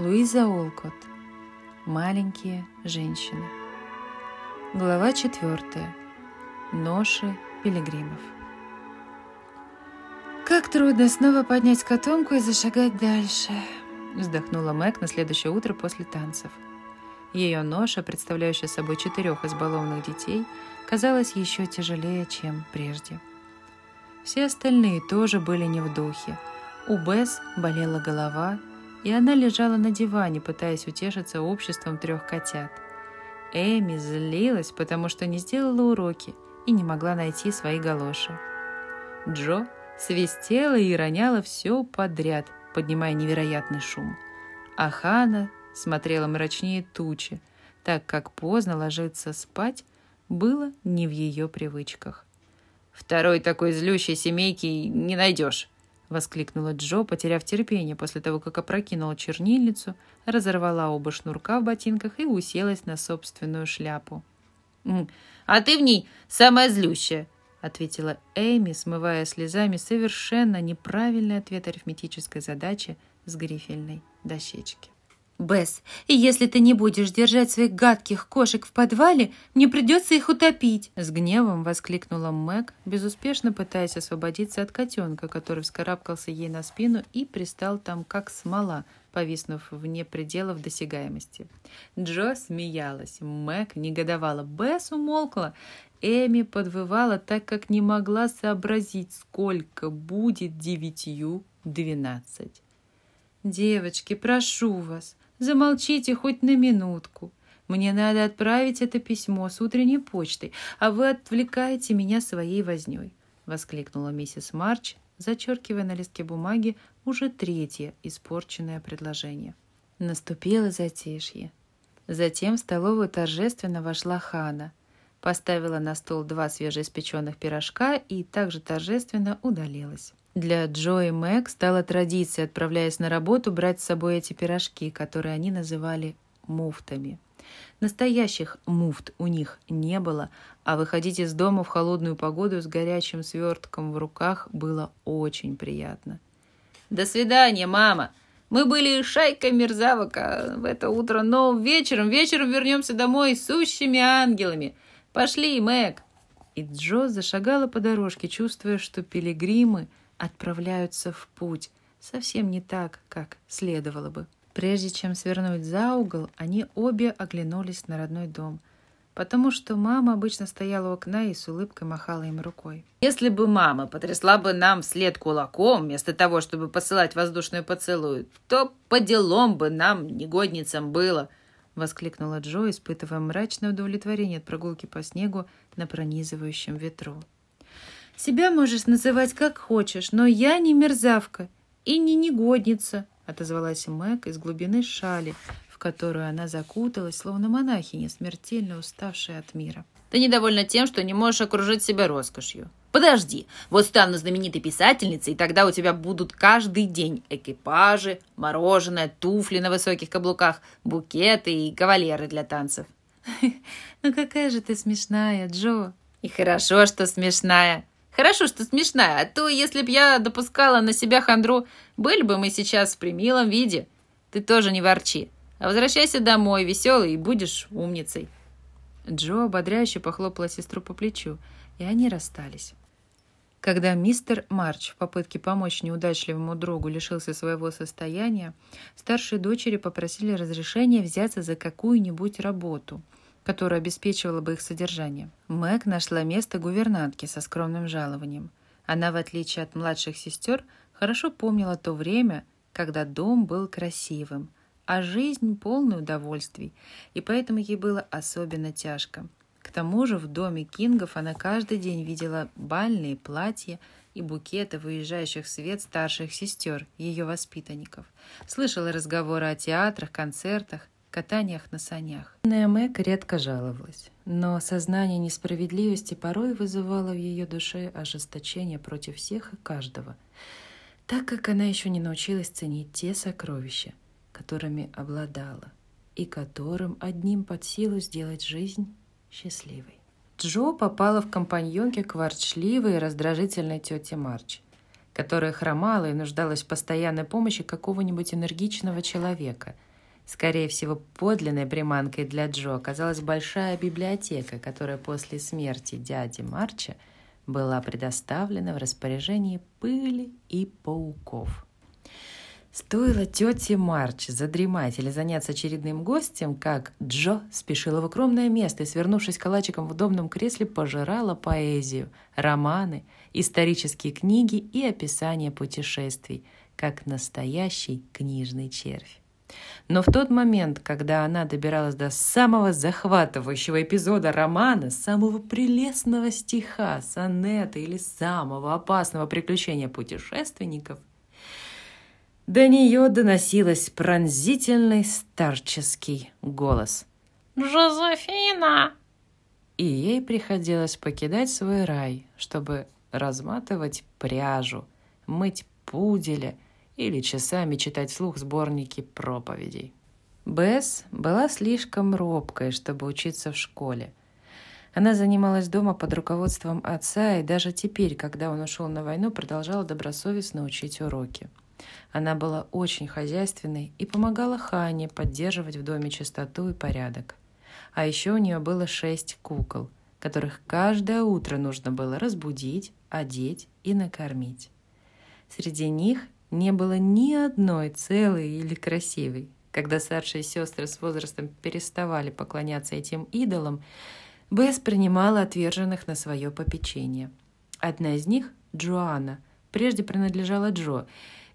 Луиза Олкот. Маленькие женщины. Глава четвертая. Ноши пилигримов. «Как трудно снова поднять котомку и зашагать дальше», — вздохнула Мэг на следующее утро после танцев. Ее ноша, представляющая собой четырех избалованных детей, казалась еще тяжелее, чем прежде. Все остальные тоже были не в духе. У Бесс болела голова, и она лежала на диване, пытаясь утешиться обществом трех котят. Эми злилась, потому что не сделала уроки и не могла найти свои галоши. Джо свистела и роняла все подряд, поднимая невероятный шум. А Хана смотрела мрачнее тучи, так как поздно ложиться спать было не в ее привычках. «Второй такой злющей семейки не найдешь», — воскликнула Джо, потеряв терпение после того, как опрокинула чернильницу, разорвала оба шнурка в ботинках и уселась на собственную шляпу. «А ты в ней самая злющая», — ответила Эми, смывая слезами совершенно неправильный ответ арифметической задачи с грифельной дощечки. Бесс, если ты не будешь держать своих гадких кошек в подвале, мне придется их утопить!» С гневом воскликнула Мэг, безуспешно пытаясь освободиться от котенка, который вскарабкался ей на спину и пристал там, как смола, повиснув вне пределов досягаемости. Джо смеялась, Мэг негодовала, Бесс умолкла. Эми подвывала, так как не могла сообразить, сколько будет девятью двенадцать. «Девочки, прошу вас, Замолчите хоть на минутку. Мне надо отправить это письмо с утренней почтой, а вы отвлекаете меня своей вознёй», — воскликнула миссис Марч, зачеркивая на листке бумаги уже третье испорченное предложение. Наступило затишье. Затем в столовую торжественно вошла Хана, поставила на стол два свежеиспеченных пирожка и также торжественно удалилась. Для Джо и Мэг стала традицией, отправляясь на работу, брать с собой эти пирожки, которые они называли муфтами. Настоящих муфт у них не было, а выходить из дома в холодную погоду с горячим свертком в руках было очень приятно. «До свидания, мама! Мы были шайкой мерзавок в это утро, но вечером, вечером вернемся домой сущими ангелами. Пошли, Мэг!» И Джо зашагала по дорожке, чувствуя, что пилигримы — отправляются в путь, совсем не так, как следовало бы. Прежде чем свернуть за угол, они обе оглянулись на родной дом, потому что мама обычно стояла у окна и с улыбкой махала им рукой. «Если бы мама потрясла бы нам вслед кулаком, вместо того, чтобы посылать воздушный поцелуй, то по делам бы нам, негодницам, было!» — воскликнула Джо, испытывая мрачное удовлетворение от прогулки по снегу на пронизывающем ветру. Себя можешь называть как хочешь, но я не мерзавка и не негодница, отозвалась Мэг из глубины шали, в которую она закуталась, словно монахиня, смертельно уставшая от мира. Ты недовольна тем, что не можешь окружить себя роскошью. Подожди, вот стану знаменитой писательницей, и тогда у тебя будут каждый день экипажи, мороженое, туфли на высоких каблуках, букеты и кавалеры для танцев. Ну какая же ты смешная, Джо. И хорошо, что смешная. Хорошо, что смешная, а то, если б я допускала на себя хандру, были бы мы сейчас в примилом виде. Ты тоже не ворчи. А возвращайся домой, веселый, и будешь умницей». Джо ободряюще похлопала сестру по плечу, и они расстались. Когда мистер Марч в попытке помочь неудачливому другу лишился своего состояния, старшие дочери попросили разрешения взяться за какую-нибудь работу – которая обеспечивала бы их содержание. Мэг нашла место гувернантки со скромным жалованием. Она, в отличие от младших сестер, хорошо помнила то время, когда дом был красивым, а жизнь полной удовольствий, и поэтому ей было особенно тяжко. К тому же в доме Кингов она каждый день видела бальные платья и букеты выезжающих в свет старших сестер, ее воспитанников. Слышала разговоры о театрах, концертах, катаниях на санях. Мэг редко жаловалась, но сознание несправедливости порой вызывало в ее душе ожесточение против всех и каждого, так как она еще не научилась ценить те сокровища, которыми обладала, и которым одним под силу сделать жизнь счастливой. Джо попала в компаньонке к ворчливой и раздражительной тете Марч, которая хромала и нуждалась в постоянной помощи какого-нибудь энергичного человека – Скорее всего, подлинной приманкой для Джо оказалась большая библиотека, которая после смерти дяди Марча была предоставлена в распоряжении пыли и пауков. Стоило тете Марч задремать или заняться очередным гостем, как Джо спешила в огромное место и, свернувшись калачиком в удобном кресле, пожирала поэзию, романы, исторические книги и описания путешествий, как настоящий книжный червь. Но в тот момент, когда она добиралась до самого захватывающего эпизода романа, самого прелестного стиха, сонета или самого опасного приключения путешественников, до нее доносилось пронзительный старческий голос. «Жозефина!» И ей приходилось покидать свой рай, чтобы разматывать пряжу, мыть пуделя или часами читать вслух сборники проповедей. Бесс была слишком робкой, чтобы учиться в школе. Она занималась дома под руководством отца и даже теперь, когда он ушел на войну, продолжала добросовестно учить уроки. Она была очень хозяйственной и помогала Хане поддерживать в доме чистоту и порядок. А еще у нее было шесть кукол, которых каждое утро нужно было разбудить, одеть и накормить. Среди них не было ни одной целой или красивой. Когда старшие сестры с возрастом переставали поклоняться этим идолам, Бесс принимала отверженных на свое попечение. Одна из них, Джоанна, прежде принадлежала Джо,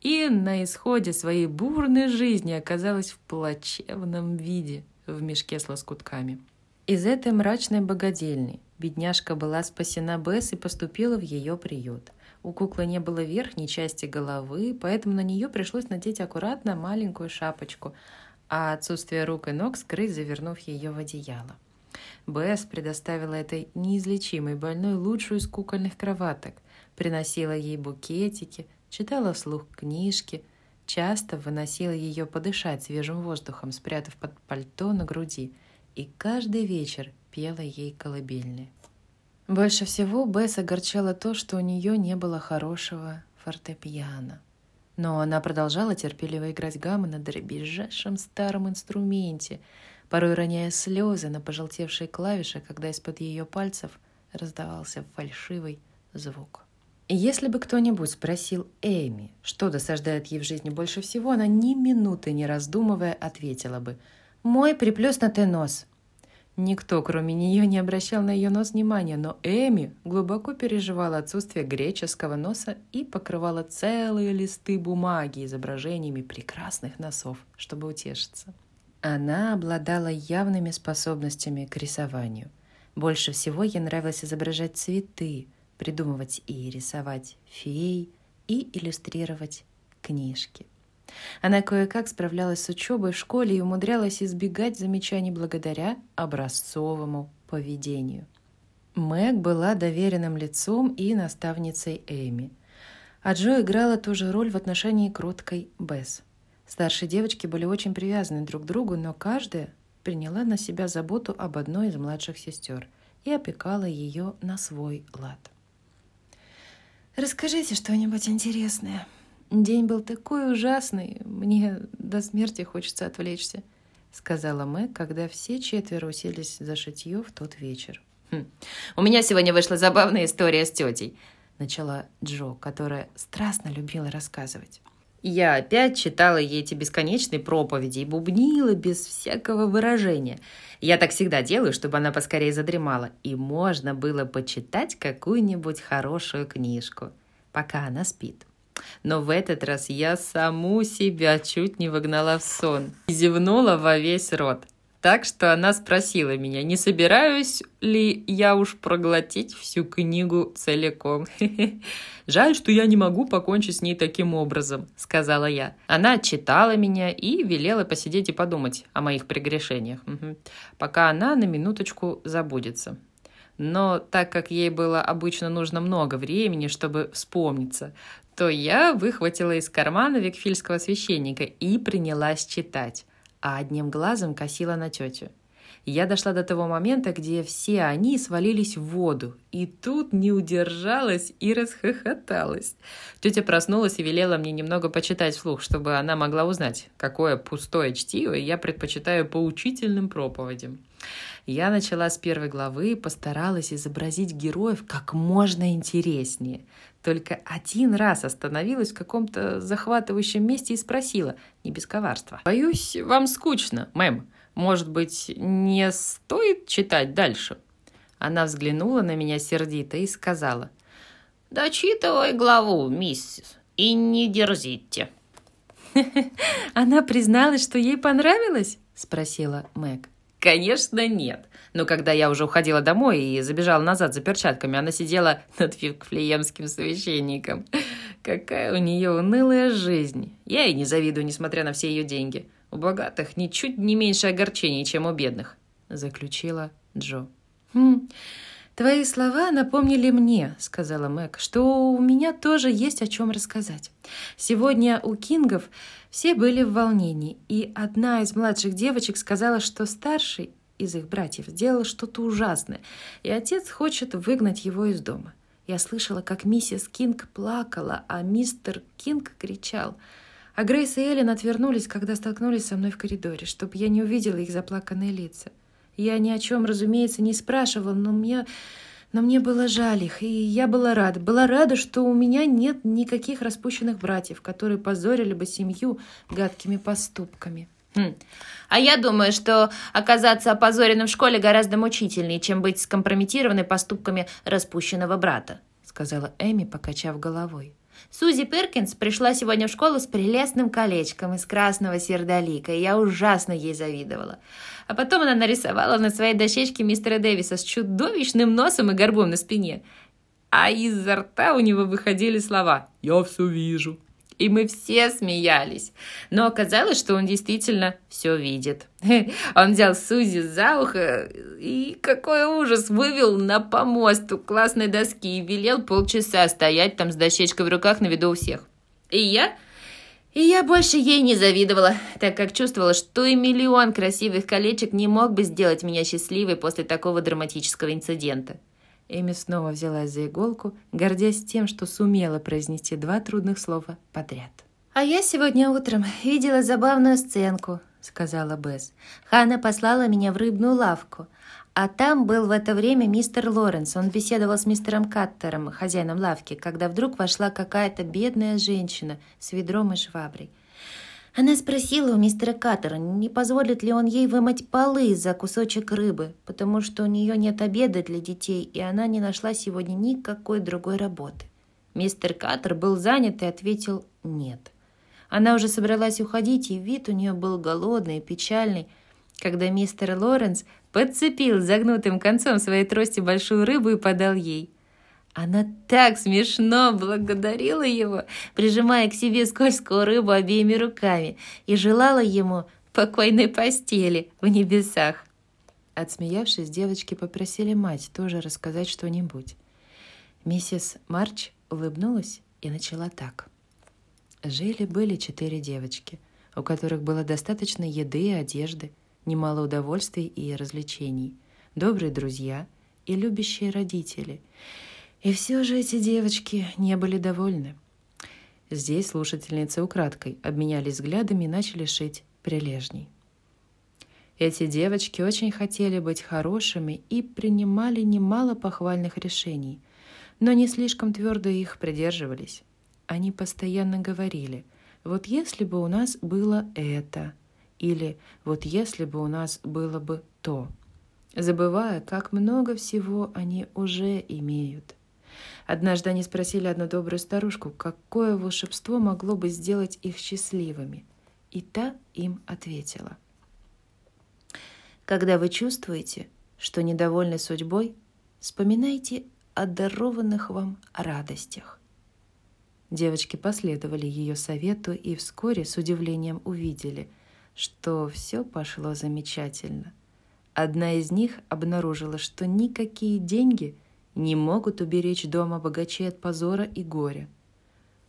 и на исходе своей бурной жизни оказалась в плачевном виде в мешке с лоскутками. Из этой мрачной богадельни бедняжка была спасена Бесс и поступила в ее приют. У куклы не было верхней части головы, поэтому на нее пришлось надеть аккуратно маленькую шапочку, а отсутствие рук и ног скрыть, завернув ее в одеяло. Бесс предоставила этой неизлечимой больной лучшую из кукольных кроваток, приносила ей букетики – читала вслух книжки, часто выносила ее подышать свежим воздухом, спрятав под пальто на груди, и каждый вечер пела ей колыбельные. Больше всего Бесс огорчало то, что у нее не было хорошего фортепиано. Но она продолжала терпеливо играть гаммы на дребезжащем старом инструменте, порой роняя слезы на пожелтевшие клавиши, когда из-под ее пальцев раздавался фальшивый звук. Если бы кто-нибудь спросил Эми, что досаждает ей в жизни больше всего, она ни минуты не раздумывая ответила бы «Мой приплюснутый нос». Никто, кроме нее, не обращал на ее нос внимания, но Эми глубоко переживала отсутствие греческого носа и покрывала целые листы бумаги изображениями прекрасных носов, чтобы утешиться. Она обладала явными способностями к рисованию. Больше всего ей нравилось изображать цветы – придумывать и рисовать фей и иллюстрировать книжки. Она кое-как справлялась с учебой в школе и умудрялась избегать замечаний благодаря образцовому поведению. Мэг была доверенным лицом и наставницей Эми, а Джо играла ту же роль в отношении кроткой Бесс. Старшие девочки были очень привязаны друг к другу, но каждая приняла на себя заботу об одной из младших сестер и опекала ее на свой лад. «Расскажите что-нибудь интересное. День был такой ужасный, мне до смерти хочется отвлечься», — сказала Мэг, когда все четверо уселись за шитье в тот вечер. Хм. «У меня сегодня вышла забавная история с тетей», — начала Джо, которая страстно любила рассказывать. Я опять читала ей эти бесконечные проповеди и бубнила без всякого выражения. Я так всегда делаю, чтобы она поскорее задремала, и можно было почитать какую-нибудь хорошую книжку, пока она спит. Но в этот раз я саму себя чуть не выгнала в сон и зевнула во весь рот – так что она спросила меня, не собираюсь ли я уж проглотить всю книгу целиком. «Жаль, что я не могу покончить с ней таким образом», — сказала я. Она отчитала меня и велела посидеть и подумать о моих прегрешениях, пока она на минуточку забудется. Но так как ей было обычно нужно много времени, чтобы вспомниться, то я выхватила из кармана викфильского священника и принялась читать а одним глазом косила на тетю. Я дошла до того момента, где все они свалились в воду. И тут не удержалась и расхохоталась. Тетя проснулась и велела мне немного почитать вслух, чтобы она могла узнать, какое пустое чтиво я предпочитаю поучительным проповедям. Я начала с первой главы и постаралась изобразить героев как можно интереснее. Только один раз остановилась в каком-то захватывающем месте и спросила, не без коварства. «Боюсь, вам скучно, мэм. Может быть, не стоит читать дальше?» Она взглянула на меня сердито и сказала. «Дочитывай главу, миссис, и не дерзите». «Она призналась, что ей понравилось?» – спросила Мэг. Конечно, нет. Но когда я уже уходила домой и забежала назад за перчатками, она сидела над флеемским священником. Какая у нее унылая жизнь. Я ей не завидую, несмотря на все ее деньги. У богатых ничуть не меньше огорчений, чем у бедных, заключила Джо. Хм, «Твои слова напомнили мне, — сказала Мэг, — что у меня тоже есть о чем рассказать. Сегодня у Кингов все были в волнении, и одна из младших девочек сказала, что старший из их братьев сделал что-то ужасное, и отец хочет выгнать его из дома. Я слышала, как миссис Кинг плакала, а мистер Кинг кричал. А Грейс и Эллен отвернулись, когда столкнулись со мной в коридоре, чтобы я не увидела их заплаканные лица. Я ни о чем, разумеется, не спрашивала, но мне, но мне было жаль их, и я была рада. Была рада, что у меня нет никаких распущенных братьев, которые позорили бы семью гадкими поступками. Хм. А я думаю, что оказаться опозоренным в школе гораздо мучительнее, чем быть скомпрометированной поступками распущенного брата, сказала Эми, покачав головой. Сузи Перкинс пришла сегодня в школу с прелестным колечком из красного сердолика, и я ужасно ей завидовала. А потом она нарисовала на своей дощечке мистера Дэвиса с чудовищным носом и горбом на спине. А изо рта у него выходили слова «Я все вижу» и мы все смеялись. Но оказалось, что он действительно все видит. Он взял Сузи за ухо и, какой ужас, вывел на помост у классной доски и велел полчаса стоять там с дощечкой в руках на виду у всех. И я... И я больше ей не завидовала, так как чувствовала, что и миллион красивых колечек не мог бы сделать меня счастливой после такого драматического инцидента. Эми снова взялась за иголку, гордясь тем, что сумела произнести два трудных слова подряд. «А я сегодня утром видела забавную сценку», — сказала Бесс. «Ханна послала меня в рыбную лавку, а там был в это время мистер Лоренс. Он беседовал с мистером Каттером, хозяином лавки, когда вдруг вошла какая-то бедная женщина с ведром и шваброй. Она спросила у мистера Каттера, не позволит ли он ей вымыть полы за кусочек рыбы, потому что у нее нет обеда для детей, и она не нашла сегодня никакой другой работы. Мистер Каттер был занят и ответил «нет». Она уже собралась уходить, и вид у нее был голодный и печальный, когда мистер Лоренс подцепил загнутым концом своей трости большую рыбу и подал ей – она так смешно благодарила его, прижимая к себе скользкую рыбу обеими руками, и желала ему покойной постели в небесах. Отсмеявшись, девочки попросили мать тоже рассказать что-нибудь. Миссис Марч улыбнулась и начала так. Жили-были четыре девочки, у которых было достаточно еды и одежды, немало удовольствий и развлечений, добрые друзья и любящие родители – и все же эти девочки не были довольны. Здесь слушательницы украдкой обменялись взглядами и начали шить прилежней. Эти девочки очень хотели быть хорошими и принимали немало похвальных решений, но не слишком твердо их придерживались. Они постоянно говорили, вот если бы у нас было это, или вот если бы у нас было бы то, забывая, как много всего они уже имеют. Однажды они спросили одну добрую старушку, какое волшебство могло бы сделать их счастливыми. И та им ответила. Когда вы чувствуете, что недовольны судьбой, вспоминайте о дарованных вам радостях. Девочки последовали ее совету и вскоре с удивлением увидели, что все пошло замечательно. Одна из них обнаружила, что никакие деньги – не могут уберечь дома богачей от позора и горя.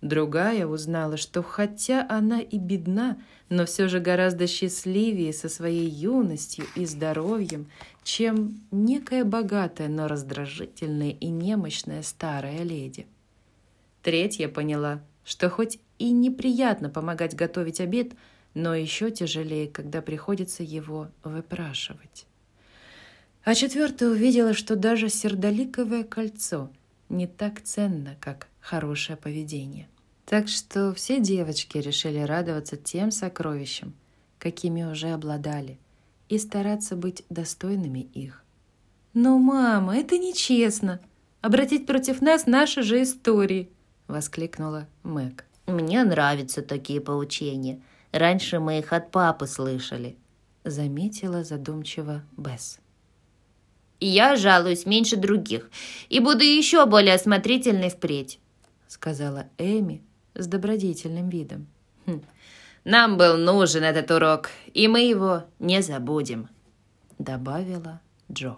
Другая узнала, что хотя она и бедна, но все же гораздо счастливее со своей юностью и здоровьем, чем некая богатая, но раздражительная и немощная старая леди. Третья поняла, что хоть и неприятно помогать готовить обед, но еще тяжелее, когда приходится его выпрашивать. А четвертая увидела, что даже сердоликовое кольцо не так ценно, как хорошее поведение. Так что все девочки решили радоваться тем сокровищам, какими уже обладали, и стараться быть достойными их. «Но, мама, это нечестно! Обратить против нас наши же истории!» — воскликнула Мэг. «Мне нравятся такие поучения. Раньше мы их от папы слышали», — заметила задумчиво Бесс. «Я жалуюсь меньше других и буду еще более осмотрительной впредь», — сказала Эми, с добродетельным видом. Хм. «Нам был нужен этот урок, и мы его не забудем», — добавила Джо.